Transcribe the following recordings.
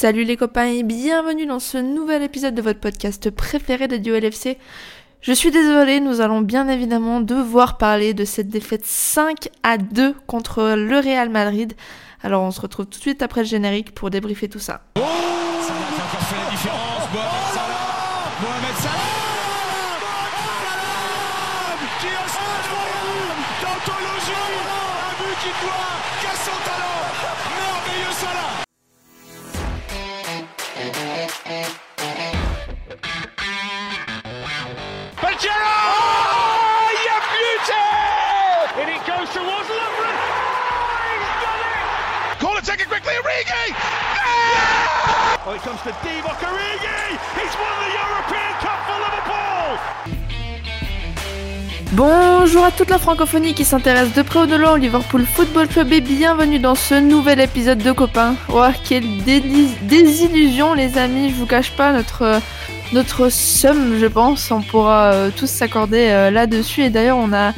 Salut les copains et bienvenue dans ce nouvel épisode de votre podcast préféré de Duo LFC. Je suis désolée, nous allons bien évidemment devoir parler de cette défaite 5 à 2 contre le Real Madrid. Alors on se retrouve tout de suite après le générique pour débriefer tout ça. Oh it quickly, Origi Oh, it comes to Divock Origi! He's won the European Cup for Liverpool! Bonjour à toute la francophonie qui s'intéresse de près ou de loin au Liverpool Football Club et bienvenue dans ce nouvel épisode de copains. Oh, quelle désillusion les amis, je vous cache pas notre notre somme je pense, on pourra euh, tous s'accorder euh, là-dessus. Et d'ailleurs on a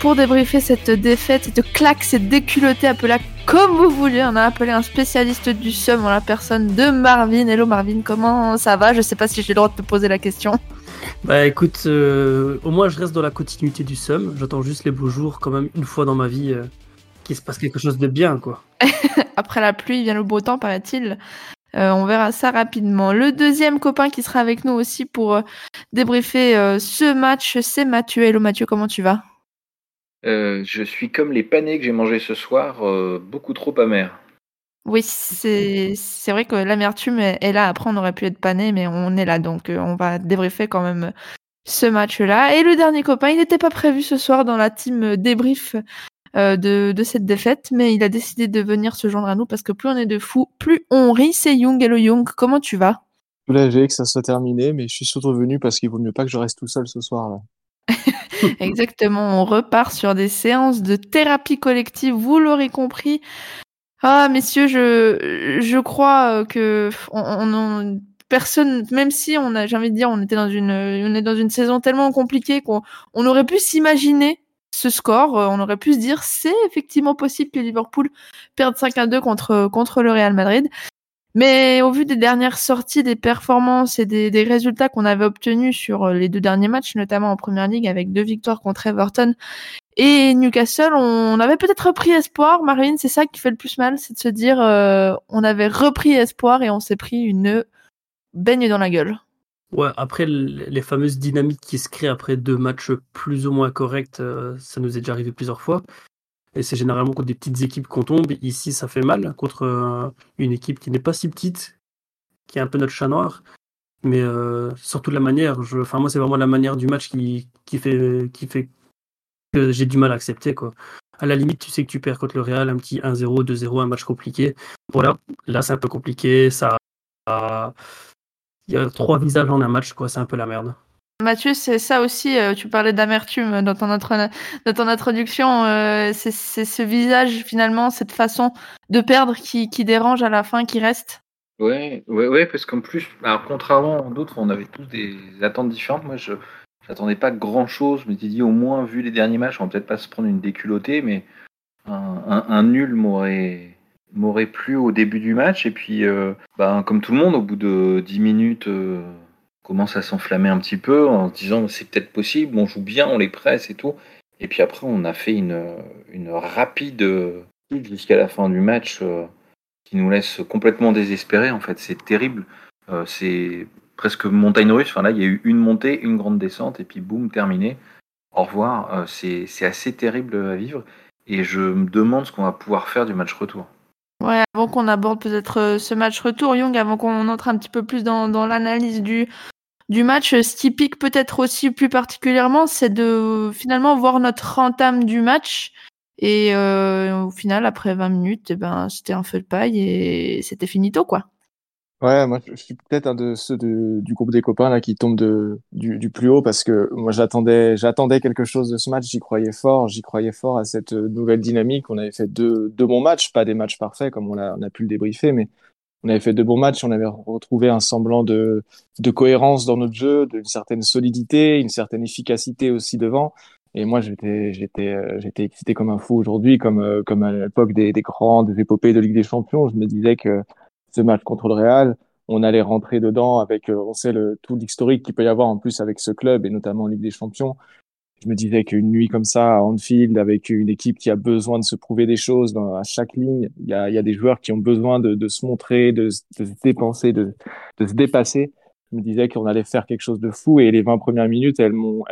pour débriefer cette défaite, cette claque, cette déculottée, appelez-la comme vous voulez, on a appelé un spécialiste du somme en la personne de Marvin. Hello Marvin, comment ça va? Je sais pas si j'ai le droit de te poser la question. Bah écoute, euh, au moins je reste dans la continuité du SUM. J'attends juste les beaux jours, quand même, une fois dans ma vie, euh, qu'il se passe quelque chose de bien, quoi. Après la pluie vient le beau temps, paraît-il. Euh, on verra ça rapidement. Le deuxième copain qui sera avec nous aussi pour débriefer ce match, c'est Mathieu. Hello Mathieu, comment tu vas? Euh, je suis comme les panais que j'ai mangés ce soir, euh, beaucoup trop amers. Oui, c'est vrai que l'amertume est là. Après, on aurait pu être pané, mais on est là, donc euh, on va débriefer quand même ce match-là. Et le dernier copain, il n'était pas prévu ce soir dans la team débrief euh, de, de cette défaite, mais il a décidé de venir se joindre à nous parce que plus on est de fous, plus on rit. C'est Young. Hello Young, comment tu vas? Soulagé que ça soit terminé, mais je suis surtout venu parce qu'il vaut mieux pas que je reste tout seul ce soir là. Exactement, on repart sur des séances de thérapie collective, vous l'aurez compris. Ah, messieurs, je, je crois euh, que on, on- on- personne, même si on a, j'ai envie de dire, on était dans une, on est dans une saison tellement compliquée qu'on on aurait pu s'imaginer ce score, euh, on aurait pu se dire c'est effectivement possible que Liverpool perde 5 à 2 contre, contre le Real Madrid. Mais au vu des dernières sorties, des performances et des, résultats qu'on avait obtenus sur euh, les deux derniers matchs, notamment en Première Ligue avec deux victoires contre Everton et Newcastle, on avait peut-être repris espoir. Marine, c'est ça qui fait le plus mal, c'est de se dire euh, on avait repris espoir et on s'est pris une baigne dans la gueule. Ouais, après, les fameuses dynamiques qui se créent après deux matchs plus ou moins corrects, euh, ça nous est déjà arrivé plusieurs fois. Et c'est généralement contre des petites équipes qu'on tombe. Ici, ça fait mal contre euh, une équipe qui n'est pas si petite, qui est un peu notre chat noir. Mais euh, surtout la manière. Je, enfin, moi, c'est vraiment la manière du match qui, fait, que j'ai du mal à accepter. À la limite, tu sais que tu perds contre le Real, un petit 1-0, 2-0, un match compliqué. Voilà, là, c'est un peu compliqué. Ça, il y a trois visages en un match, quoi. C'est un peu la merde. Mathieu, c'est ça aussi, euh, tu parlais d'amertume dans ton, introduction, euh, c'est ce visage finalement, cette façon de perdre qui, dérange à la fin, qui reste. Ouais, ouais, ouais, parce qu'en plus, contrairement à d'autres, on avait tous des attentes différentes. Moi, je j'attendais pas grand chose. Je m'étais dit, au moins, vu les derniers matchs, on va peut-être pas se prendre une déculottée, mais un, nul m'aurait m'aurait plu au début du match. Et puis, euh, ben, comme tout le monde, au bout de 10 minutes, commence à s'enflammer un petit peu en se disant, c'est peut-être possible, on joue bien, on les presse et tout. Et puis après, on a fait une, une rapide euh, jusqu'à la fin du match. euh, qui nous laisse complètement désespérés. En fait, c'est terrible. Euh, c'est presque montagne russe. Enfin là, il y a eu une montée, une grande descente, et puis boum, terminé. Au revoir. Euh, c'est assez terrible à vivre. Et je me demande ce qu'on va pouvoir faire du match retour. Ouais, avant qu'on aborde peut-être ce match retour, Young, avant qu'on entre un petit peu plus dans, dans l'analyse du, du match, euh, ce qui pique peut-être aussi plus particulièrement, c'est de finalement voir notre entame du match. Et euh, au final, après 20 minutes, eh ben, c'était un feu de paille et c'était finito, quoi. Ouais, moi je suis peut-être un de ceux du groupe des copains là qui tombe de, du, plus haut parce que moi j'attendais j'attendais quelque chose de ce match, j'y croyais fort, j'y croyais fort à cette euh, nouvelle dynamique. On avait fait deux, deux bons matchs, pas des matchs parfaits comme on on a pu le débriefer, mais on avait fait deux bons matchs, on avait retrouvé un semblant de, de cohérence dans notre jeu, d'une certaine solidité, une certaine efficacité aussi devant. Et moi, j'étais, j'étais, euh, j'étais excité comme un fou aujourd'hui, comme, euh, comme à l'époque des, des grandes épopées de Ligue des Champions. Je me disais que ce match contre le Real, on allait rentrer dedans avec, on sait le, tout l'historique qu'il peut y avoir en plus avec ce club et notamment en Ligue des Champions je me disais qu'une nuit comme ça à Anfield, avec une équipe qui a besoin de se prouver des choses dans, à chaque ligne, il y a, y a, des joueurs qui ont besoin de, de se montrer, de, de, se dépenser, de, de se dépasser. Je me disais qu'on allait faire quelque chose de fou et les 20 premières minutes, elles m'ont,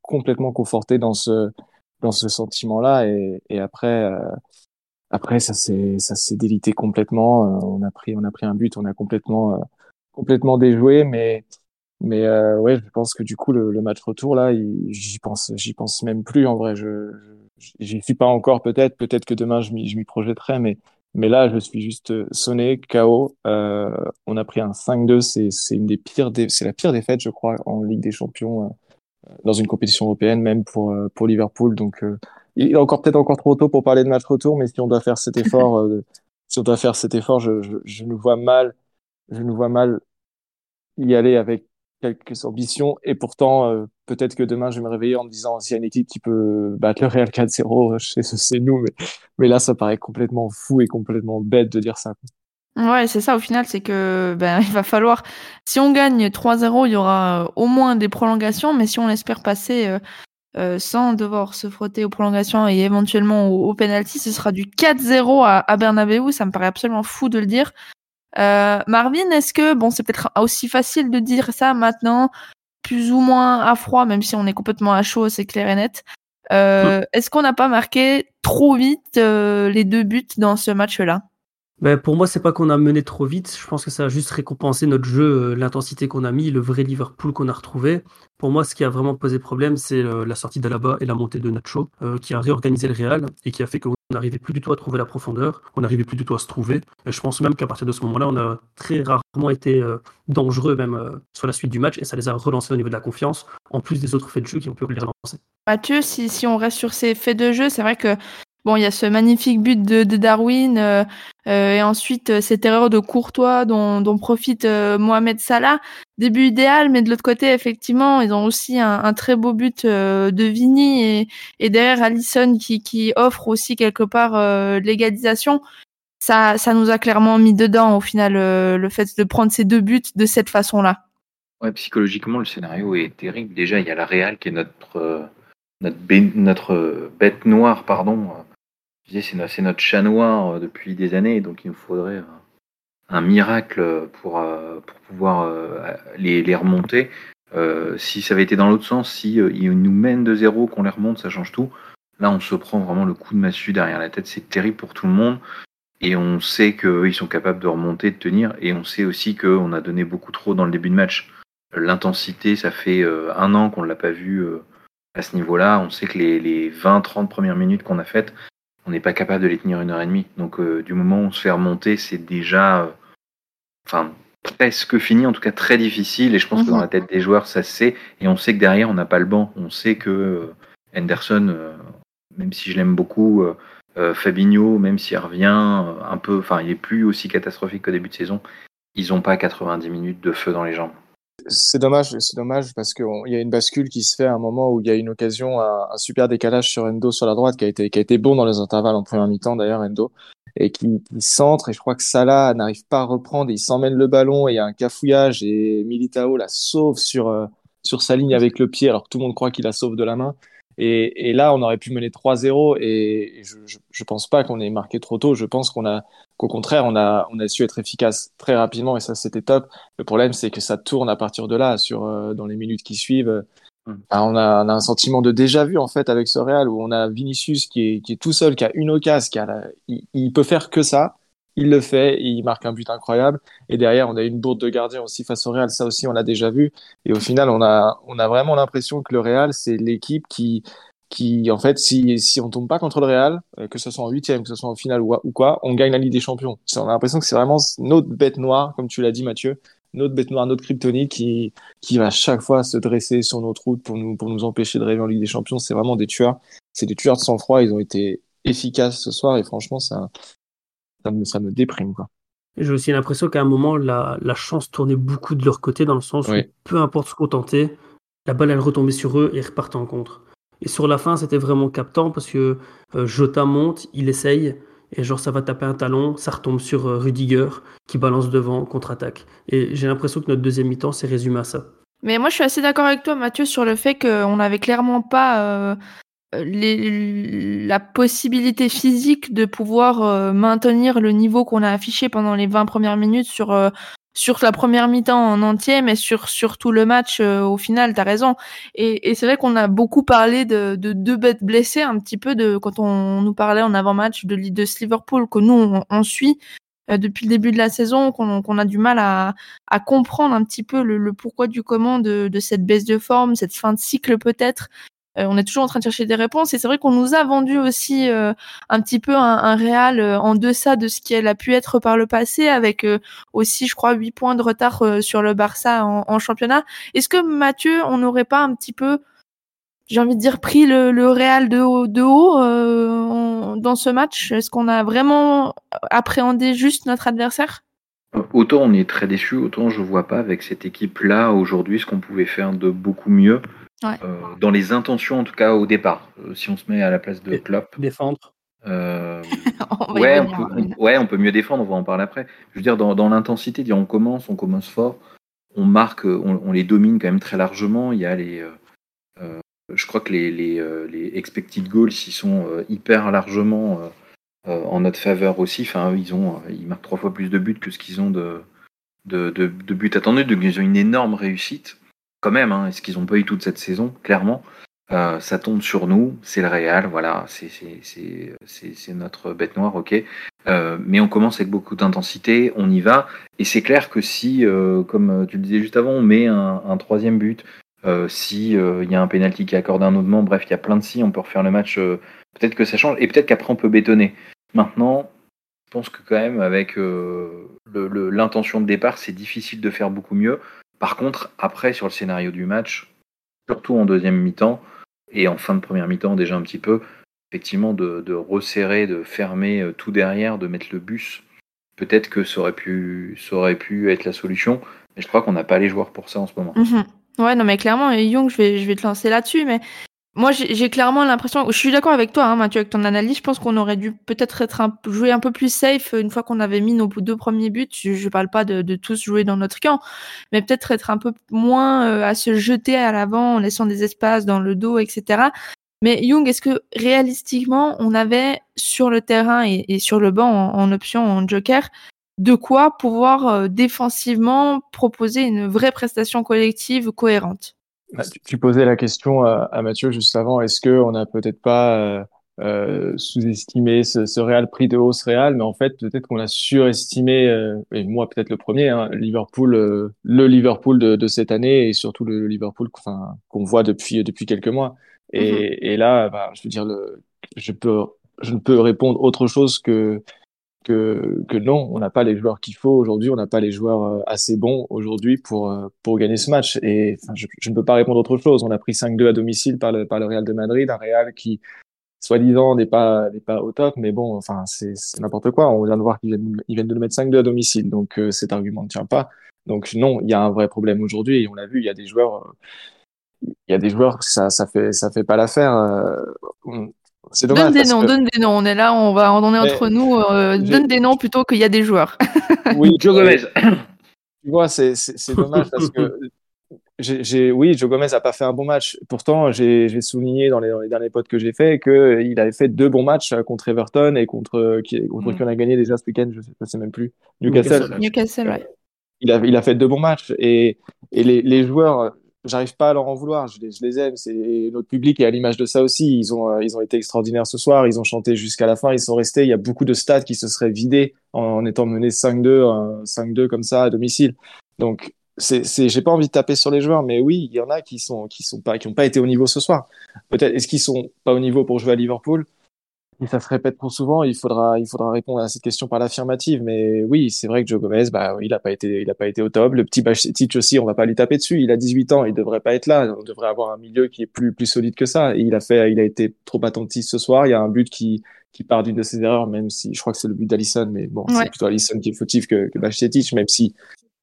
complètement conforté dans ce, dans ce sentiment-là et, et après, euh, après ça s'est, ça s'est délité complètement. Euh, on a pris, on a pris un but, on a complètement, euh, complètement déjoué, mais mais euh, ouais, je pense que du coup le, le match retour là, j'y pense, j'y pense même plus en vrai. Je, j'y suis pas encore peut-être, peut-être que demain je m'y, je m'y projetterai, mais mais là je suis juste sonné, KO. Euh, on a pris un 5-2, c'est c'est une des pires, c'est la pire défaite je crois en Ligue des Champions euh, dans une compétition européenne, même pour euh, pour Liverpool. Donc euh, il est encore peut-être encore trop tôt pour parler de match retour, mais si on doit faire cet effort, si on doit faire cet effort, je, je, je nous vois mal, je nous vois mal y aller avec quelques ambitions. Et pourtant, euh, peut-être que demain, je vais me réveiller en me disant s'il y a une équipe qui peut battre le Real 4-0, c'est nous. Mais, là, ça paraît complètement fou et complètement bête de dire ça. Ouais, c'est ça au final, c'est que ben il va falloir si on gagne 3-0, il y aura euh, au moins des prolongations, mais si on espère passer euh, euh, sans devoir se frotter aux prolongations et éventuellement au, au ce sera du 4-0 à, à Bernabeu, ça me paraît absolument fou de le dire. Euh, Marvin, est-ce que, bon, c'est peut-être aussi facile de dire ça maintenant, plus ou moins à froid, même si on est complètement à chaud, c'est clair et net. Euh. Est-ce qu'on n'a pas marqué trop vite euh, les deux buts dans ce match-là? Ben pour moi, c'est pas qu'on a mené trop vite. Je pense que ça a juste récompensé notre jeu, l'intensité qu'on a mis, le vrai Liverpool qu'on a retrouvé. Pour moi, ce qui a vraiment posé problème, c'est la sortie d'Alaba et la montée de Nacho, euh, qui a réorganisé le Real et qui a fait qu'on n'arrivait plus du tout à trouver la profondeur, on n'arrivait plus du tout à se trouver. Et je pense même qu'à partir de ce moment-là, on a très rarement été dangereux même sur la suite du match et ça les a relancés au niveau de la confiance, en plus des autres faits de jeu qui ont pu les relancer. Mathieu, si on reste sur ces faits de jeu, c'est vrai que Bon, il y a ce magnifique but de, Darwin euh, euh, et ensuite euh, cette erreur de Courtois dont, profite Mohamed Salah. Début idéal, mais de l'autre côté, effectivement, ils ont aussi un, très beau but de Vini et, derrière Allison qui, qui offre aussi quelque part l'égalisation. Ça, ça nous a clairement mis dedans au final le fait de prendre ces deux buts de cette façon-là. Ouais, psychologiquement, le scénario est terrible. Déjà, il y a la Real qui est notre, notre bête noire, pardon, c'est notre chat noir euh, depuis des années, donc il nous faudrait un, miracle pour, euh, pour pouvoir euh, les, les remonter. si ça avait été dans l'autre sens, si ils nous mènent de zéro, qu'on les remonte, ça change tout. Là, on se prend vraiment le coup de massue derrière la tête. C'est terrible pour tout le monde. Et on sait qu'ils sont capables de remonter, de tenir. Et on sait aussi qu'on a donné beaucoup trop dans le début de match. L'intensité, ça fait un an qu'on ne l'a pas vu à ce niveau-là. On sait que les 20-30 premières minutes qu'on a faites, on n'est pas capable de les tenir une heure et demie. Donc euh, du moment où on se fait remonter, c'est déjà, euh, enfin presque fini, en tout cas très difficile. Et je pense mmh. que dans la tête des joueurs, ça se sait. Et on sait que derrière, on n'a pas le banc. On sait que euh, Henderson, euh, même si je l'aime beaucoup, euh, Fabinho, même s'il revient un peu, enfin il est plus aussi catastrophique qu'au début de saison, ils n'ont pas 90 minutes de feu dans les jambes c'est dommage, c'est dommage parce qu'il y a une bascule qui se fait à un moment où il y a une occasion, un, super décalage sur Endo sur la droite qui a été, qui a été bon dans les intervalles en première mi-temps d'ailleurs, Endo, et qui, qui, centre et je crois que Salah n'arrive pas à reprendre, et il s'emmène le ballon et il y a un cafouillage et Militao la sauve sur, euh, sur sa ligne avec le pied alors que tout le monde croit qu'il la sauve de la main. Et, et, là, on aurait pu mener 3-0 et je, je, je, pense pas qu'on ait marqué trop tôt. Je pense qu'on a, qu'au contraire, on a, on a su être efficace très rapidement et ça, c'était top. Le problème, c'est que ça tourne à partir de là, sur, euh, dans les minutes qui suivent. Mmh. on, a, on a un sentiment de déjà vu en fait avec ce Real où on a Vinicius qui est, qui est tout seul, qui a une occasion, qui a la, il, il, peut faire que ça. Il le fait, il marque un but incroyable. Et derrière, on a une bourde de gardien aussi face au Real. Ça aussi, on l'a déjà vu. Et au final, on a, on a vraiment l'impression que le Real, c'est l'équipe qui, qui, en fait, si, si on tombe pas contre le Real, euh, que ce soit en huitième, que ce soit en finale ou, ou quoi, on gagne la Ligue des Champions. On a l'impression que c'est vraiment notre bête noire, comme tu l'as dit, Mathieu, notre bête noire, notre kryptonite qui, qui va chaque fois se dresser sur notre route pour nous, pour nous empêcher de rêver en Ligue des Champions. C'est vraiment des tueurs. C'est des tueurs de sang-froid. Ils ont été efficaces ce soir et franchement, ça, ça me, ça me déprime, quoi. J'ai aussi l'impression qu'à un moment, la, la chance tournait beaucoup de leur côté, dans le sens oui. où peu importe ce qu'on tentait, la balle, elle retombait sur eux et repartait en contre. Et sur la fin, c'était vraiment captant parce que euh, Jota monte, il essaye, et genre ça va taper un talon, ça retombe sur euh, Rudiger qui balance devant contre-attaque. Et j'ai l'impression que notre deuxième mi-temps s'est résumé à ça. Mais moi, je suis assez d'accord avec toi, Mathieu, sur le fait qu'on n'avait clairement pas euh, les, la possibilité physique de pouvoir euh, maintenir le niveau qu'on a affiché pendant les 20 premières minutes sur, euh, sur la première mi-temps en entier, mais sur, sur tout le match euh, au final, t'as raison. Et, et c'est vrai qu'on a beaucoup parlé de, de deux bêtes blessées, un petit peu de quand on nous parlait en avant-match de, de Liverpool, que nous, on, on suit depuis le début de la saison, qu'on qu'on a du mal à, à comprendre un petit peu le, le pourquoi du comment de, de cette baisse de forme, cette fin de cycle peut-être, euh, on est toujours en train de chercher des réponses et c'est vrai qu'on nous a vendu aussi euh, un petit peu un, un Real euh, en deçà de ce qu'elle a pu être par le passé avec aussi je crois 8 points de retard sur le Barça en, championnat. Est-ce que Mathieu, on n'aurait pas un petit peu j'ai envie de dire pris le, le Real de haut, de haut dans ce match? Est-ce qu'on a vraiment appréhendé juste notre adversaire? Autant on est très déçu, autant je vois pas avec cette équipe-là aujourd'hui ce qu'on pouvait faire de beaucoup mieux. Euh, dans les intentions, en tout cas au départ, euh, si on se met à la place de Klopp. Défendre. Euh, ouais, on peut, ouais, on peut mieux défendre, on va en parler après. Je veux dire, dans, dans l'intensité, on commence, on commence fort, on marque, on, on, les domine quand même très largement. Il y a les. Euh, je crois que les, les, les expected goals, ils sont hyper largement en notre faveur aussi. Enfin, ils, ont, ils marquent trois fois plus de buts que ce qu'ils ont de, de, de, de buts attendus. Donc, ils ont une énorme réussite quand même, hein, est-ce qu'ils ont pas eu toute cette saison Clairement, euh, ça tombe sur nous, c'est le Real, voilà, c'est notre bête noire, ok. Euh, mais on commence avec beaucoup d'intensité, on y va, et c'est clair que si, euh, comme tu le disais juste avant, on met un, troisième but, si il y a un penalty qui accorde un autre membre, bref, il y a plein de si, on peut refaire le match, peut-être que ça change, et peut-être qu'après on peut bétonner. Maintenant, je pense que quand même avec l'intention de départ, c'est difficile de faire beaucoup mieux. Par contre, après, sur le scénario du match, surtout en deuxième mi-temps et en fin de première mi-temps déjà un petit peu, effectivement, de, resserrer, de fermer euh, tout derrière, de mettre le bus, peut-être que ça aurait, pu, être la solution. Mais je crois qu'on n'a pas les joueurs pour ça en ce moment. Mhm. Ouais, non, mais clairement, Young, je vais te lancer là-dessus, mais moi, j'ai clairement l'impression, je suis d'accord avec toi, hein, Mathieu, avec ton analyse. Je pense qu'on aurait dû peut-être être un, jouer un peu plus safe une fois qu'on avait mis nos deux premiers buts. Je, je parle pas de, de, tous jouer dans notre camp, mais peut-être être un peu moins euh, à se jeter à l'avant en laissant des espaces dans le dos, etc. Mais Young, est-ce que réalistiquement, on avait sur le terrain et, et sur le banc en, en, option en joker de quoi pouvoir euh, défensivement proposer une vraie prestation collective cohérente? Bah, tu, posais la question à, à Mathieu juste avant. Est-ce que on n'a peut-être pas euh, euh, sous-estimé ce, ce Real prix de hausse Real, mais en fait peut-être qu'on a surestimé, euh, et moi peut-être le premier, hein, Liverpool, euh, le Liverpool de, de, cette année et surtout le Liverpool qu'on voit depuis depuis quelques mois. Et, mm-hmm. et là, bah, je veux dire, le, je peux, je ne peux répondre autre chose que que, que non, on n'a pas les joueurs qu'il faut aujourd'hui, on n'a pas les joueurs euh, assez bons aujourd'hui pour, euh, pour gagner ce match. Et je, ne peux pas répondre autre chose. On a pris 5-2 à domicile par le, par le Real de Madrid, un Real qui, soi-disant, n'est pas, n'est pas au top, mais bon, enfin, c'est n'importe quoi. On vient de voir qu'ils viennent, de nous mettre 5-2 à domicile, donc euh, cet argument ne tient pas. Donc non, il y a un vrai problème aujourd'hui et on l'a vu, il y a des joueurs, il y a des joueurs, ça, ça fait, ça fait pas l'affaire. C'est dommage. Donne des noms, que... donne des noms. On est là, on va, on est entre nous. Euh, donne des noms plutôt qu'il y a des joueurs. oui, Joe Gomez. Tu vois, c'est dommage parce que j'ai, oui, Joe Gomez a pas fait un bon match. Pourtant, j'ai souligné dans les, dans les, derniers potes que j'ai fait qu'il avait fait deux bons matchs contre Everton et contre qui, contre mm. qui on a gagné déjà ce week-end. Je sais, je sais même plus. Newcastle. Newcastle, ouais. Il a, il a fait deux bons matchs et, et les, les joueurs j'arrive pas à leur en vouloir. Je les, aime. C'est notre public est à l'image de ça aussi. Ils ont, euh, ils ont été extraordinaires ce soir. Ils ont chanté jusqu'à la fin. Ils sont restés. Il y a beaucoup de stades qui se seraient vidés en, étant menés 5-2, 5-2 comme ça à domicile. Donc, c'est, c'est, j'ai pas envie de taper sur les joueurs, mais oui, il y en a qui sont, qui sont pas, qui ont pas été au niveau ce soir. Peut-être, est-ce qu'ils sont pas au niveau pour jouer à Liverpool? Et ça se répète trop souvent, il faudra, il faudra répondre à cette question par l'affirmative. Mais oui, c'est vrai que Joe Gomez, bah, il a pas été, il a pas été au top. Le petit Bachetic aussi, on va pas lui taper dessus. Il a 18 ans, il devrait pas être là. On devrait avoir un milieu qui est plus, plus solide que ça. Et il a fait, il a été trop attentif ce soir. Il y a un but qui, qui part d'une de ses erreurs, même si je crois que c'est le but d'Alisson, mais bon, ouais. c'est plutôt Alisson qui est fautif que, que Bachetic, même si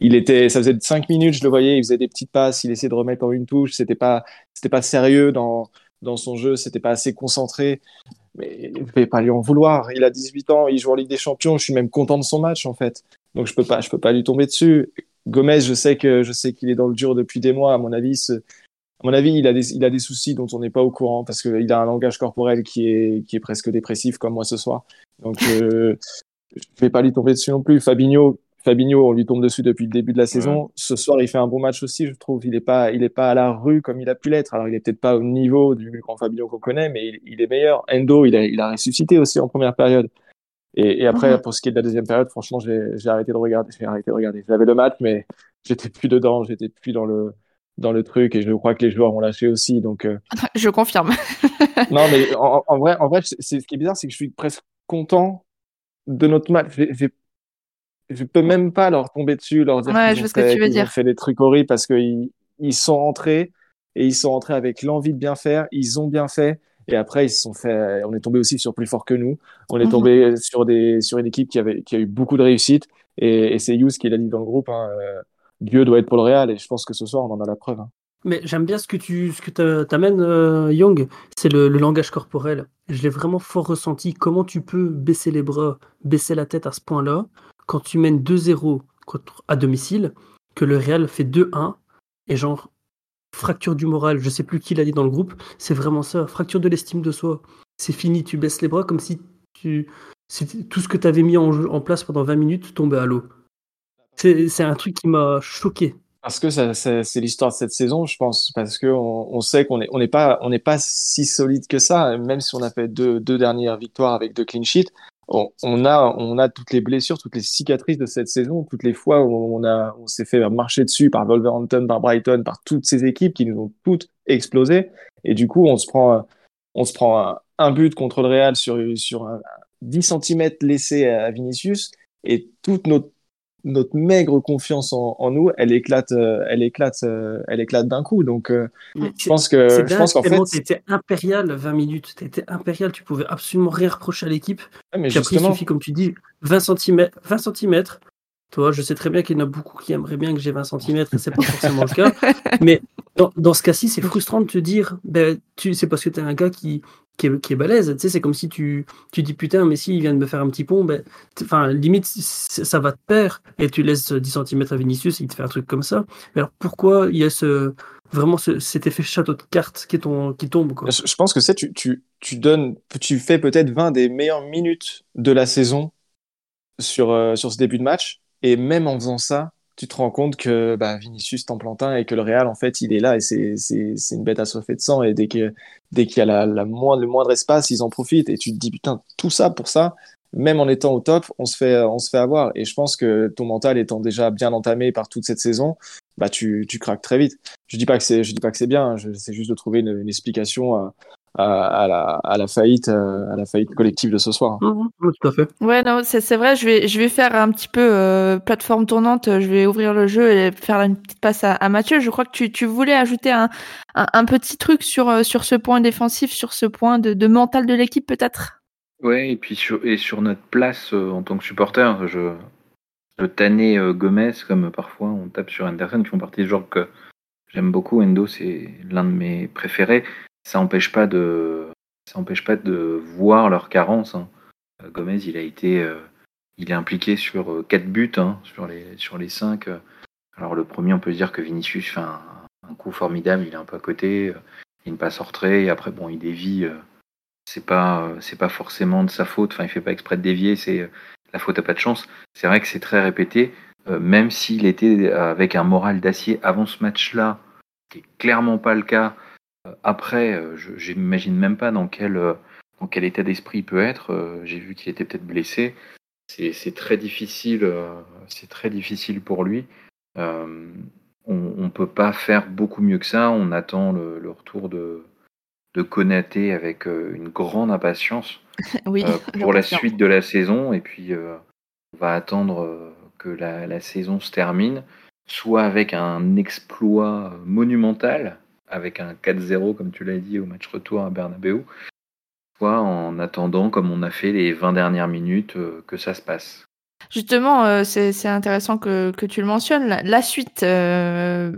il était, ça faisait cinq minutes, je le voyais, il faisait des petites passes, il essayait de remettre en une touche. C'était pas, c'était pas sérieux dans, dans son jeu, c'était pas assez concentré. Mais je vais pas lui en vouloir. Il a 18 ans, il joue en Ligue des Champions. Je suis même content de son match en fait. Donc je peux pas, je peux pas lui tomber dessus. Gomez, je sais que je sais qu'il est dans le dur depuis des mois. À mon avis, à mon avis, il a des, il a des soucis dont on n'est pas au courant parce qu'il a un langage corporel qui est, qui est presque dépressif comme moi ce soir. Donc euh, je vais pas lui tomber dessus non plus. Fabinho, Fabinho, on lui tombe dessus depuis le début de la saison. Ce soir, il fait un bon match aussi, je trouve. Il est pas, il est pas à la rue comme il a pu l'être. Alors, il est peut-être pas au niveau du grand Fabinho qu'on connaît, mais il, il est meilleur. Endo, il a, il a ressuscité aussi en première période. Et, et après, Mhm. pour ce qui est de la deuxième période, franchement, j'ai arrêté de regarder. J'ai arrêté de regarder. J'avais le match, mais j'étais plus dedans. J'étais plus dans le dans le truc. Et je crois que les joueurs ont lâché aussi. Donc, euh, Je confirme. non, mais en, en vrai, en vrai, c'est ce qui est bizarre, c'est que je suis presque content de notre match. J'ai- Je peux même pas leur tomber dessus, leur dire Ouais, qu'ils je ont, que fait, tu qu'ils ont fait des trucs horribles parce qu'ils ils sont entrés et ils sont entrés avec l'envie de bien faire. Ils ont bien fait. Et après, ils se sont fait. On est tombé aussi sur plus fort que nous. On est Mhm. tombé sur des sur une équipe qui avait qui a eu beaucoup de réussite. Et, et c'est Hughes qui l'a dit dans le groupe. Hein, euh, Dieu doit être pour le Real. Et je pense que ce soir, on en a la preuve. hein. Mais j'aime bien ce que tu ce que t'a- t'amènes, euh, Young. C'est le, le langage corporel. Je l'ai vraiment fort ressenti. Comment tu peux baisser les bras, baisser la tête à ce point-là, quand tu mènes 2-0 contre- à domicile, que le Real fait 2-1, et genre, fracture du moral, je sais plus qui l'a dit dans le groupe, c'est vraiment ça, fracture de l'estime de soi. C'est fini, tu baisses les bras comme si tu, tout ce que tu avais mis en, place pendant 20 minutes tombait à l'eau. C'est un truc qui m'a choqué. Parce que c'est l'histoire de cette saison, je pense, parce que on, sait qu'on est, on n'est pas, si solide que ça, même si on a fait deux dernières victoires avec deux clean sheets. On, on a, on a toutes les blessures, toutes les cicatrices de cette saison, toutes les fois où on a, on s'est fait marcher dessus par Wolverhampton, par Brighton, par toutes ces équipes qui nous ont toutes explosé. Et du coup, on se prend, on se prend un, but contre le Real sur, sur un, 10 cm laissé à Vinicius et toute notre notre maigre confiance en, en nous, elle éclate, euh, elle éclate, euh, elle éclate d'un coup. Donc, euh, je pense que, je pense qu'en fait, t'étais impérial 20 minutes. T'étais impérial, tu pouvais absolument rien reprocher à l'équipe. Ouais, mais Puis après, il justement, suffit, comme tu dis, 20 cm. 20 cm. Toi, je sais très bien qu'il y en a beaucoup qui aimeraient bien que j'ai 20 cm et c'est pas forcément le cas. Mais dans, dans ce cas-ci, c'est frustrant de te dire, ben, tu, c'est parce que t'es un gars qui, qui est, qui balèze. Tu sais, c'est comme si tu, tu dis putain, mais si il vient de me faire un petit pont, ben, enfin, limite, ça va te perdre et tu laisses 10 cm à Vinicius et il te fait un truc comme ça. Alors pourquoi il y a ce, vraiment ce, cet effet château de cartes qui tombe, quoi? je, je pense que c'est, tu, tu, tu donnes, tu fais peut-être 20 des meilleures minutes de la saison sur, euh, sur ce début de match. Et même en faisant ça, tu te rends compte que bah, Vinicius t'en et que le Real, en fait, il est là et c'est, c'est, c'est une bête assoiffée de sang. Et dès que, dès qu'il y a la, la moindre, le moindre espace, ils en profitent. Et tu te dis, putain, tout ça pour ça, même en étant au top, on se fait, on se fait avoir. Et je pense que ton mental étant déjà bien entamé par toute cette saison, bah, tu, tu craques très vite. Je dis pas que c'est, je dis pas que c'est bien. C'est juste de trouver une, une explication à, à, à la, à la faillite, euh, à la faillite collective de ce soir. Oui, tout à fait. Ouais, non, c'est c'est vrai, je vais, je vais faire un petit peu euh, plateforme tournante, je vais ouvrir le jeu et faire une petite passe à, à Mathieu. Je crois que tu, tu voulais ajouter un, un, un petit truc sur, euh, sur ce point défensif, sur ce point de, de mental de l'équipe peut-être? Ouais, et puis sur, et sur notre place euh, en tant que supporter, je, je tannais euh, Gomez comme parfois on tape sur Anderson, qui font partie des joueurs que j'aime beaucoup. Endo, c'est l'un de mes préférés. Ça empêche pas de, voir leurs carences. hein. Euh, Gomez, il a été, euh, il est impliqué sur euh, quatre buts hein, sur les sur les cinq. Alors le premier, on peut dire que Vinicius fait un, coup formidable, il est un peu à côté, il une passe en retrait, et après bon, il dévie. c'est pas c'est pas forcément de sa faute. Enfin, il fait pas exprès de dévier. C'est la faute à pas de chance. C'est vrai que c'est très répété. même s'il était avec un moral d'acier avant ce match-là, qui est clairement pas le cas. Après, euh, je j'imagine même pas dans quel euh, dans quel état d'esprit il peut être. Euh, J'ai vu qu'il était peut-être blessé. C'est très difficile. c'est très difficile pour lui. Euh, on, on peut pas faire beaucoup mieux que ça. On attend le, le retour de de Konaté avec une grande impatience Oui. euh, pour la suite de la saison. Et puis, euh, on va attendre que la, la saison se termine, soit avec un exploit monumental, avec un 4-0, comme tu l'as dit, au match retour à Bernabeu, soit en attendant, comme on a fait les 20 dernières minutes, euh, que ça se passe. Justement, euh, c'est intéressant que, tu le mentionnes. La, suite, euh,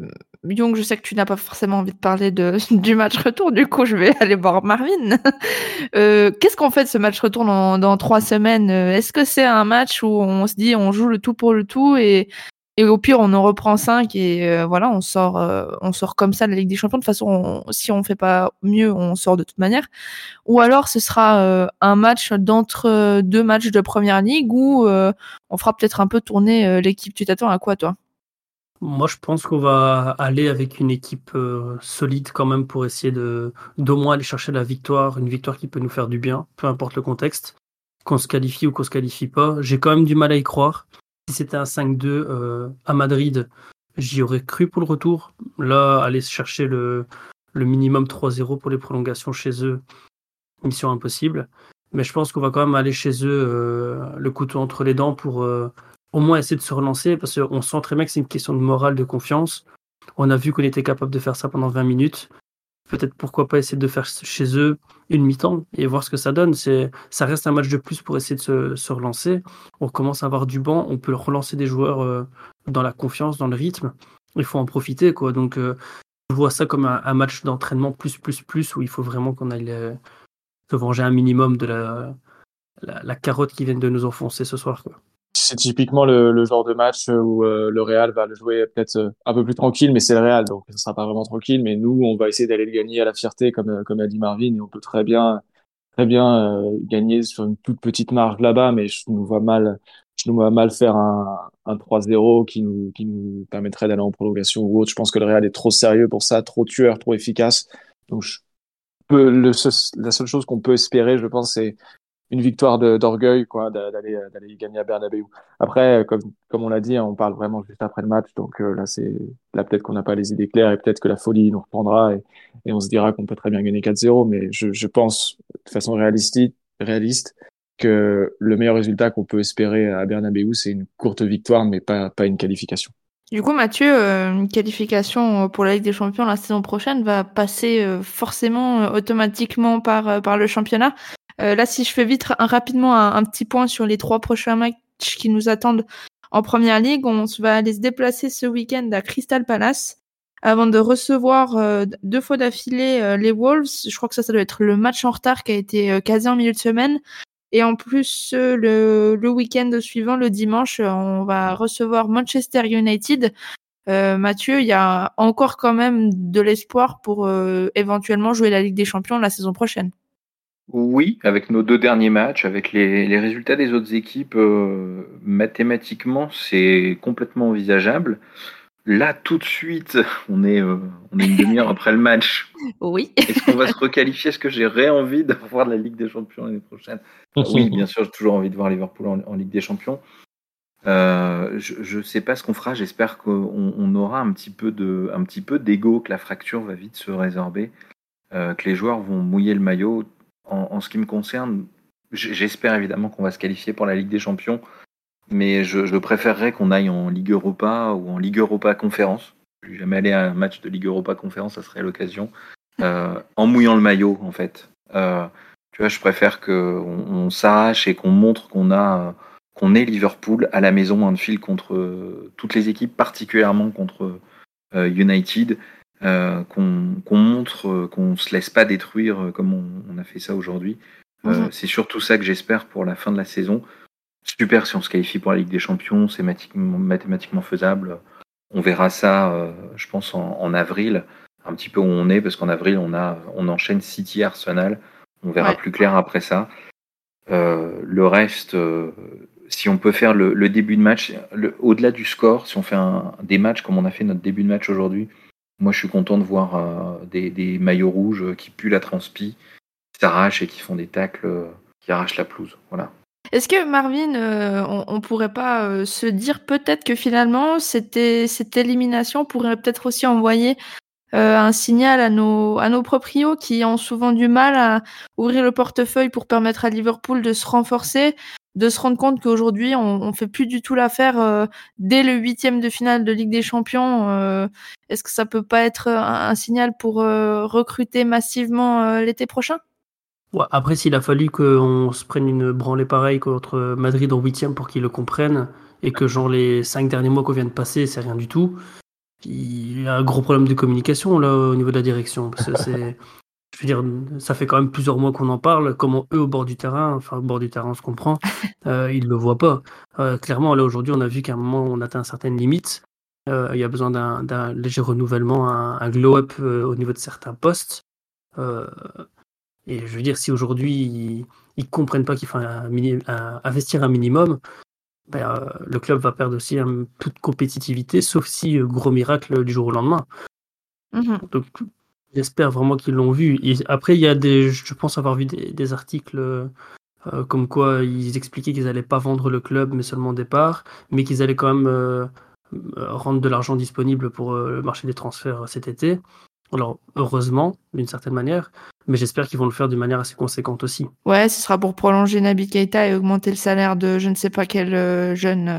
Young, je sais que tu n'as pas forcément envie de parler du match retour, du coup, je vais aller voir Marvin. euh, Qu'est-ce qu'on fait de ce match retour dans, dans trois semaines? Est-ce que c'est un match où on se dit on joue le tout pour le tout et, et au pire on en reprend cinq et euh, voilà, on sort, euh, on sort comme ça de la Ligue des Champions. De toute façon, on, si on fait pas mieux, on sort de toute manière. Ou alors ce sera euh, un match d'entre deux matchs de première ligue où on fera peut-être un peu tourner l'équipe. Tu t'attends à quoi, toi? Moi, je pense qu'on va aller avec une équipe solide quand même pour essayer de d'au moins aller chercher la victoire, une victoire qui peut nous faire du bien, peu importe le contexte, qu'on se qualifie ou qu'on se qualifie pas. J'ai quand même du mal à y croire. Si c'était un 5-2 euh, à Madrid, j'y aurais cru pour le retour. Là, aller chercher le, minimum 3-0 pour les prolongations chez eux, mission impossible. Mais je pense qu'on va quand même aller chez eux euh, le couteau entre les dents pour au moins essayer de se relancer parce qu'on sent très bien que c'est une question de morale, de confiance. On a vu qu'on était capable de faire ça pendant 20 minutes. Peut-être pourquoi pas essayer de faire chez eux une mi-temps et voir ce que ça donne. C'est, ça reste un match de plus pour essayer de se, relancer. On commence à avoir du banc, on peut relancer des joueurs euh, dans la confiance, dans le rythme. Il faut en profiter, quoi. Donc, euh, je vois ça comme un, match d'entraînement plus, plus, plus où il faut vraiment qu'on aille euh, se venger un minimum de la, carotte qui vient de nous enfoncer ce soir, c'est typiquement le, genre de match où euh, le Real va le jouer peut-être euh, un peu plus tranquille, mais c'est le Real, donc ça sera pas vraiment tranquille. Mais nous, on va essayer d'aller le gagner à la fierté, comme euh, comme a dit Marvin, et on peut très bien très bien euh, gagner sur une toute petite marge là-bas, mais je nous vois mal je nous vois mal faire un, un 3-0 qui nous qui nous permettrait d'aller en prolongation ou autre. Je pense que le Real est trop sérieux pour ça, trop tueur, trop efficace. Donc je la seule chose qu'on peut espérer, je pense, c'est une victoire d'orgueil quoi d'aller d'aller gagner à Bernabeu. Après comme comme on l'a dit, hein, on parle vraiment juste après le match donc euh, là c'est là peut-être qu'on n'a pas les idées claires et peut-être que la folie nous reprendra et, et on se dira qu'on peut très bien gagner 4-0 mais je, je pense de façon réaliste réaliste que le meilleur résultat qu'on peut espérer à Bernabeu c'est une courte victoire mais pas pas une qualification. Du coup, Mathieu, euh, une qualification pour la Ligue des Champions la saison prochaine va passer euh, forcément automatiquement par, par le championnat. Euh, là, si je fais vite rapidement un, petit point sur les trois prochains matchs qui nous attendent en première ligue, on va aller se déplacer ce week-end à Crystal Palace avant de recevoir euh, deux fois d'affilée euh, les Wolves. Je crois que ça, ça doit être le match en retard qui a été quasi en milieu de semaine. Et en plus, le, le week-end suivant, le dimanche, on va recevoir Manchester United. Mathieu, il y a encore quand même de l'espoir pour éventuellement jouer la Ligue des Champions la saison prochaine. Oui, avec nos deux derniers matchs, avec les, les résultats des autres équipes, euh, mathématiquement, c'est complètement envisageable. Là, tout de suite, on est, euh, on est une demi-heure après le match. Oui. Est-ce qu'on va se requalifier? Est-ce que j'ai envie de voir la Ligue des Champions l'année prochaine? Oui, bien sûr, j'ai toujours envie de voir Liverpool en, en Ligue des Champions. Euh, je ne sais pas ce qu'on fera. J'espère qu'on on aura un petit peu de, un petit peu d'ego, que la fracture va vite se résorber, euh, que les joueurs vont mouiller le maillot en, ce qui me concerne, j'espère évidemment qu'on va se qualifier pour la Ligue des Champions, mais je, préférerais qu'on aille en Ligue Europa ou en Ligue Europa Conférence. Je suis jamais allé à un match de Ligue Europa Conférence, ça serait l'occasion. Euh, en mouillant le maillot, en fait. Euh, tu vois, je préfère qu'on on, s'arrache et qu'on montre qu'on a qu'on est Liverpool à la maison un fil contre toutes les équipes, particulièrement contre euh, United, euh, qu'on montre euh, qu'on se laisse pas détruire euh, comme on, a fait ça aujourd'hui. Mhm. C'est surtout ça que j'espère pour la fin de la saison. Super si on se qualifie pour la Ligue des Champions, c'est mathématiquement faisable. On verra ça, je pense, en, avril, un petit peu où on est, parce qu'en avril, on, a, on enchaîne City Arsenal. On verra plus clair après ça. le reste, si on peut faire le, début de match, au-delà du score, si on fait un, des matchs comme on a fait notre début de match aujourd'hui, moi, je suis content de voir euh, des, maillots rouges qui puent la transpi, qui s'arrachent et qui font des tacles euh, qui arrachent la pelouse. Voilà. Est-ce que Marvin, euh, on, ne pourrait pas se dire peut-être que finalement cette élimination pourrait peut-être aussi envoyer un signal à nos à nos proprios qui ont souvent du mal à ouvrir le portefeuille pour permettre à Liverpool de se renforcer, de se rendre compte qu'aujourd'hui on, on fait plus du tout l'affaire euh, dès le huitième de finale de Ligue des Champions. Euh, est-ce que ça peut pas être un, signal pour euh, recruter massivement l'été prochain? Ouais, Après, s'il a fallu qu'on se prenne une branlée pareille contre Madrid en huitième pour qu'ils le comprennent et que genre les cinq derniers mois qu'on vient de passer, c'est rien du tout. il y a un gros problème de communication là au niveau de la direction. Parce que je veux dire, ça fait quand même plusieurs mois qu'on en parle. Comment eux au bord du terrain, enfin au bord du terrain, on se comprend, euh, ils le voient pas. Euh, clairement, là aujourd'hui, on a vu qu'à un moment, on atteint certaines limites. Euh, il y a besoin d'un léger renouvellement, un, un glow-up au niveau de certains postes. Et je veux dire, si aujourd'hui ils, ils comprennent pas qu'il faut un mini- un- investir un minimum, ben, le club va perdre aussi toute compétitivité, sauf si gros miracle du jour au lendemain. Mhm. Donc, j'espère vraiment qu'ils l'ont vu. Après, il y a des, je pense avoir vu des, articles euh, euh, comme quoi ils expliquaient qu'ils n'allaient pas vendre le club, mais seulement des parts, mais qu'ils allaient quand même euh, rendre de l'argent disponible pour le marché des transferts cet été. Alors, heureusement, d'une certaine manière, mais j'espère qu'ils vont le faire d'une manière assez conséquente aussi. Ouais, ce sera pour prolonger Naby Keita et augmenter le salaire de je ne sais pas quel jeune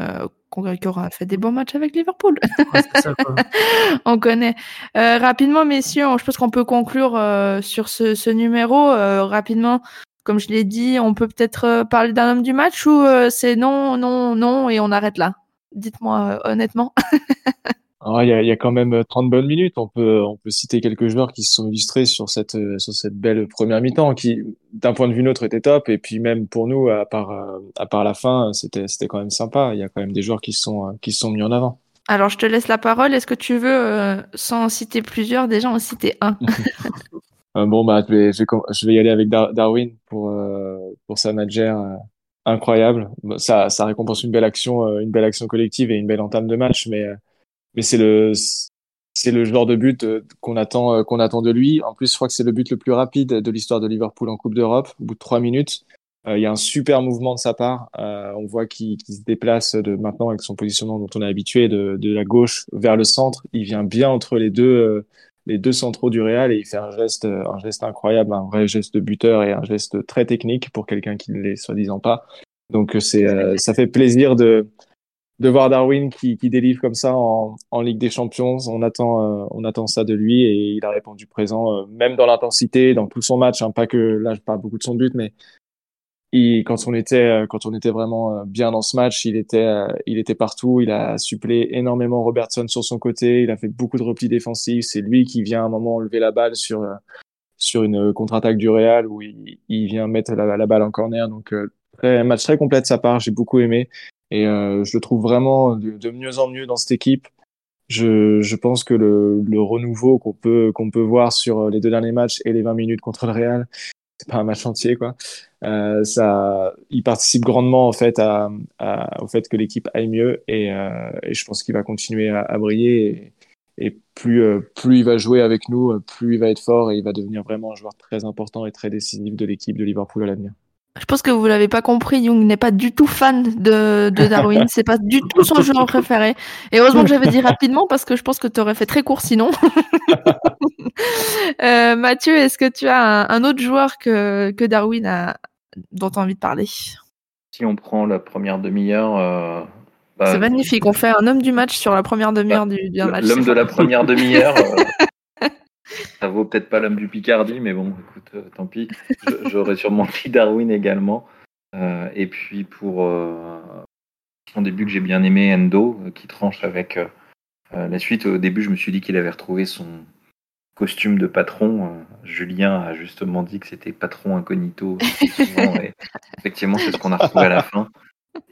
qui aura fait des bons matchs avec Liverpool. Ouais, c'est ça, quoi. on connaît. Euh, rapidement, messieurs, je pense qu'on peut conclure euh, sur ce, ce numéro. Euh, rapidement, comme je l'ai dit, on peut peut-être euh, parler d'un homme du match ou euh, c'est non, non, non et on arrête là. Dites-moi euh, honnêtement. Il y, a, il y a quand même 30 bonnes minutes. On peut, on peut citer quelques joueurs qui se sont illustrés sur cette, euh, sur cette belle première mi-temps, qui, d'un point de vue neutre, était top. Et puis même pour nous, à part, euh, à part la fin, c'était, c'était quand même sympa. Il y a quand même des joueurs qui se sont, euh, qui sont mis en avant. Alors, je te laisse la parole. Est-ce que tu veux, euh, sans en citer plusieurs, déjà en citer un? Euh, bon, bah, je vais, je vais, y aller avec Dar- Darwin pour, euh, pour sa euh, incroyable. Ça, ça récompense une belle action, euh, une belle action collective et une belle entame de match, mais, euh, mais c'est le, c'est le genre de but euh, qu'on attend, euh, qu'on attend de lui. En plus, je crois que c'est le but le plus rapide de l'histoire de Liverpool en Coupe d'Europe, au bout de trois minutes. Euh, il y a un super mouvement de sa part. On voit qu'il se déplace de maintenant avec son positionnement dont on est habitué de, la gauche vers le centre. Il vient bien entre les deux, les deux centraux du Real et il fait un geste, un geste incroyable, un vrai geste de buteur et un geste très technique pour quelqu'un qui ne l'est soi-disant pas. Donc c'est, ça fait plaisir de de voir Darwin qui, délivre comme ça en, Ligue des Champions. On attend, euh, on attend ça de lui et il a répondu présent, euh, même dans l'intensité, dans tout son match. Hein, pas que là, je parle beaucoup de son but, mais quand on était, euh, quand on était vraiment bien dans ce match, il était, il était partout. Il a supplé énormément Robertson sur son côté. Il a fait beaucoup de replis défensifs. C'est lui qui vient à un moment enlever la balle sur sur une contre-attaque du Real où il, vient mettre la, balle en corner. Donc un match très complet de sa part. J'ai beaucoup aimé et euh, je le trouve vraiment de, mieux en mieux dans cette équipe. Je, je pense que le, le renouveau qu'on peut qu'on peut voir sur les deux derniers matchs et les 20 minutes contre le Real, c'est pas un match entier quoi. Euh, ça, il participe grandement en fait à, à- au fait que l'équipe aille mieux et, euh, et je pense qu'il va continuer à, à briller et, et plus euh, plus il va jouer avec nous, plus il va être fort et il va devenir vraiment un joueur très important et très décisif de l'équipe de Liverpool à l'avenir. Je pense que vous l'avez pas compris, Young n'est pas du tout fan de, de Darwin, c'est pas du tout son joueur préféré. Et heureusement que j'avais dit rapidement parce que je pense que tu aurais fait très court sinon. Euh, Mathieu, est-ce que tu as un, un autre joueur que, que Darwin a, dont tu as envie de parler? Si on prend la première demi-heure, euh, bah, C'est magnifique, on fait un homme du match sur la première demi-heure du, d'un match. l'homme de la première demi-heure, euh, ça vaut peut-être pas l'homme du Picardie, mais bon, écoute, euh, tant pis. J'aurais sûrement pris Darwin également. Euh, et puis pour euh, son début que j'ai bien aimé, Endo, euh, qui tranche avec la suite. Au début, je me suis dit qu'il avait retrouvé son costume de patron. Julien a justement dit que c'était patron incognito effectivement, c'est ce qu'on a retrouvé à la fin.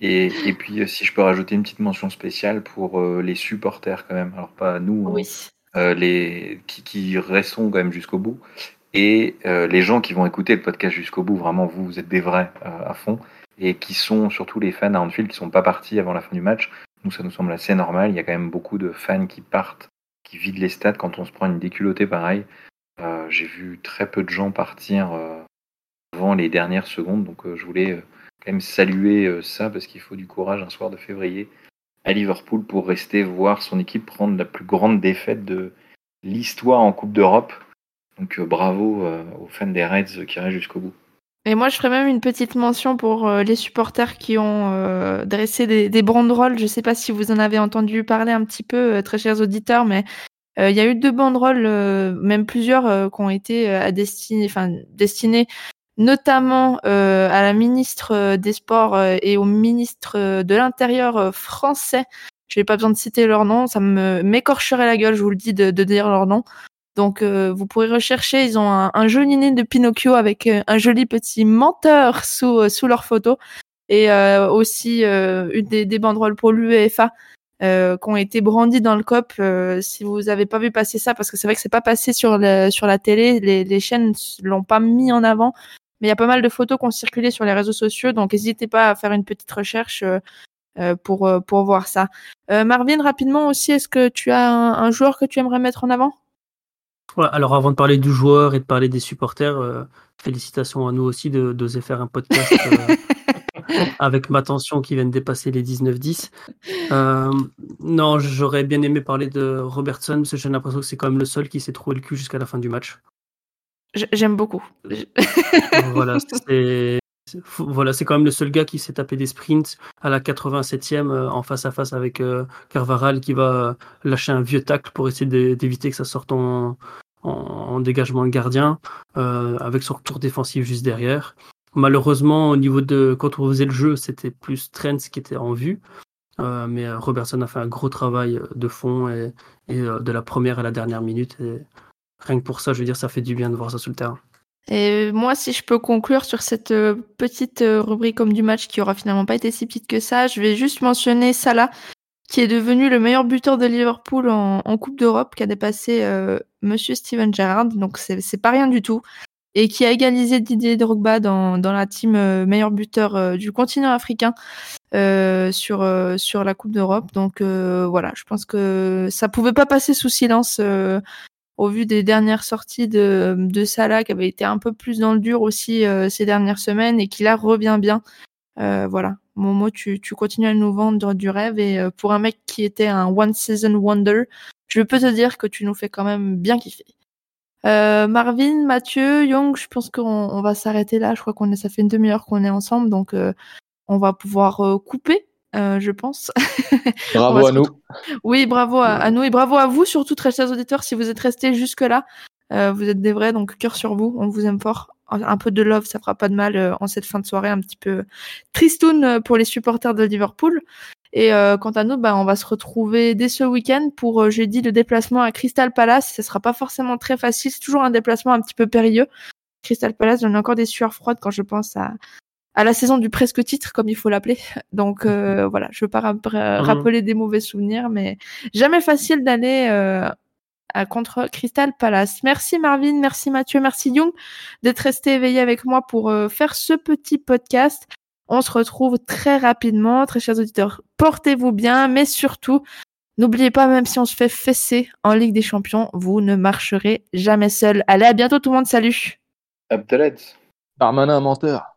Et, puis, si je peux rajouter une petite mention spéciale pour les supporters quand même, alors pas nous, hein, Oui. Les qui, qui restons quand même jusqu'au bout, et euh, les gens qui vont écouter le podcast jusqu'au bout, vraiment vous, vous êtes des vrais euh, à fond, et qui sont surtout les fans à Anfield qui sont pas partis avant la fin du match. Nous, ça nous semble assez normal. Il y a quand même beaucoup de fans qui partent, qui vident les stades quand on se prend une déculottée pareil. Euh, J'ai vu très peu de gens partir euh, avant les dernières secondes, donc euh, je voulais euh, quand même saluer euh, ça parce qu'il faut du courage un soir de février à Liverpool pour rester voir son équipe prendre la plus grande défaite de l'histoire en Coupe d'Europe. Donc euh, bravo euh, aux fans des Reds qui restent jusqu'au bout. Et moi, je ferais même une petite mention pour euh, les supporters qui ont dressé des, banderoles. Je ne sais pas si vous en avez entendu parler un petit peu, très chers auditeurs, mais il y a eu deux banderoles, même plusieurs, qui ont été à destinées notamment euh, à la ministre euh, des Sports euh, et au ministre euh, de l'Intérieur euh, français, Je n'ai pas besoin de citer leur nom, ça me m'écorcherait la gueule, je vous le dis, de, de dire leur nom. Donc vous pourrez rechercher, ils ont un, un joli nez de Pinocchio avec un joli petit menteur sous, sous leur photo et aussi une des, des banderoles pour l'UEFA euh, qui ont été brandis dans le COP. Euh, si vous avez pas vu passer ça, parce que c'est vrai que c'est pas passé sur le, sur la télé, les, les chaînes l'ont pas mis en avant, mais il y a pas mal de photos qui ont circulé sur les réseaux sociaux, donc n'hésitez pas à faire une petite recherche euh, euh pour pour voir ça. Marvin, rapidement aussi, est-ce que tu as un, un, joueur que tu aimerais mettre en avant? Ouais, Alors avant de parler du joueur et de parler des supporters, félicitations à nous aussi d'oser faire un podcast. avec ma tension qui vient de dépasser les 19-10. Euh, non, j'aurais bien aimé parler de Robertson, parce que j'ai l'impression que c'est quand même le seul qui s'est trouvé le cul jusqu'à la fin du match. J'aime beaucoup. voilà, c'est voilà, c'est quand même le seul gars qui s'est tapé des sprints à la 87e euh, en face à face avec euh, Carvaral qui va lâcher un vieux tacle pour essayer d'éviter que ça sorte en, en, dégagement de gardien avec son retour défensif juste derrière. Malheureusement, au niveau de quand on faisait le jeu, c'était plus Trent qui était en vue. Euh, mais euh, Robertson a fait un gros travail euh, de fond et, de la première à la dernière minute. Et rien que pour ça, je veux dire, ça fait du bien de voir ça sur le terrain. Et moi, si je peux conclure sur cette petite rubrique comme du match qui aura finalement pas été si petite que ça, je vais juste mentionner Salah, qui est devenu le meilleur buteur de Liverpool en, Coupe d'Europe, qui a dépassé Monsieur Steven Gerrard. Donc c'est pas rien du tout et qui a égalisé Didier Drogba dans, la team euh, meilleur buteur euh, du continent africain euh, sur sur la Coupe d'Europe. Donc voilà, je pense que ça pouvait pas passer sous silence au vu des dernières sorties de, de Salah qui avait été un peu plus dans le dur aussi ces dernières semaines et qui là revient bien. voilà, Momo, tu, tu continues à nous vendre du rêve et pour un mec qui était un one season wonder, je peux te dire que tu nous fais quand même bien kiffer. Euh, Marvin, Mathieu, Young, je pense qu'on on va s'arrêter là. Je crois qu'on est, ça fait une demi-heure qu'on est ensemble, donc euh, on va pouvoir euh, couper, euh, je pense. Bravo à nous. Oui, bravo à, à, nous et bravo à vous, surtout très chers auditeurs, si vous êtes restés jusque là. vous êtes des vrais, donc cœur sur vous. On vous aime fort. Un peu de love, ça fera pas de mal en cette fin de soirée un petit peu tristoun pour les supporters de Liverpool. Et euh, quant à nous, bah, on va se retrouver dès ce week-end pour euh, jeudi le déplacement à Crystal Palace. Ce sera pas forcément très facile, c'est toujours un déplacement un petit peu périlleux. Crystal Palace, j'en ai encore des sueurs froides quand je pense à, à la saison du presque titre, comme il faut l'appeler. Donc euh, voilà, je veux pas mhm. rappeler des mauvais souvenirs, mais jamais facile d'aller euh, contre Crystal Palace. Merci Marvin, merci Mathieu, merci Young d'être resté éveillé avec moi pour euh, faire ce petit podcast. On se retrouve très rapidement, très chers auditeurs. Portez-vous bien, mais surtout, n'oubliez pas, même si on se fait fesser en Ligue des Champions, vous ne marcherez jamais seul. Allez, à bientôt tout le monde, salut Abdelad. Darmanin menteur.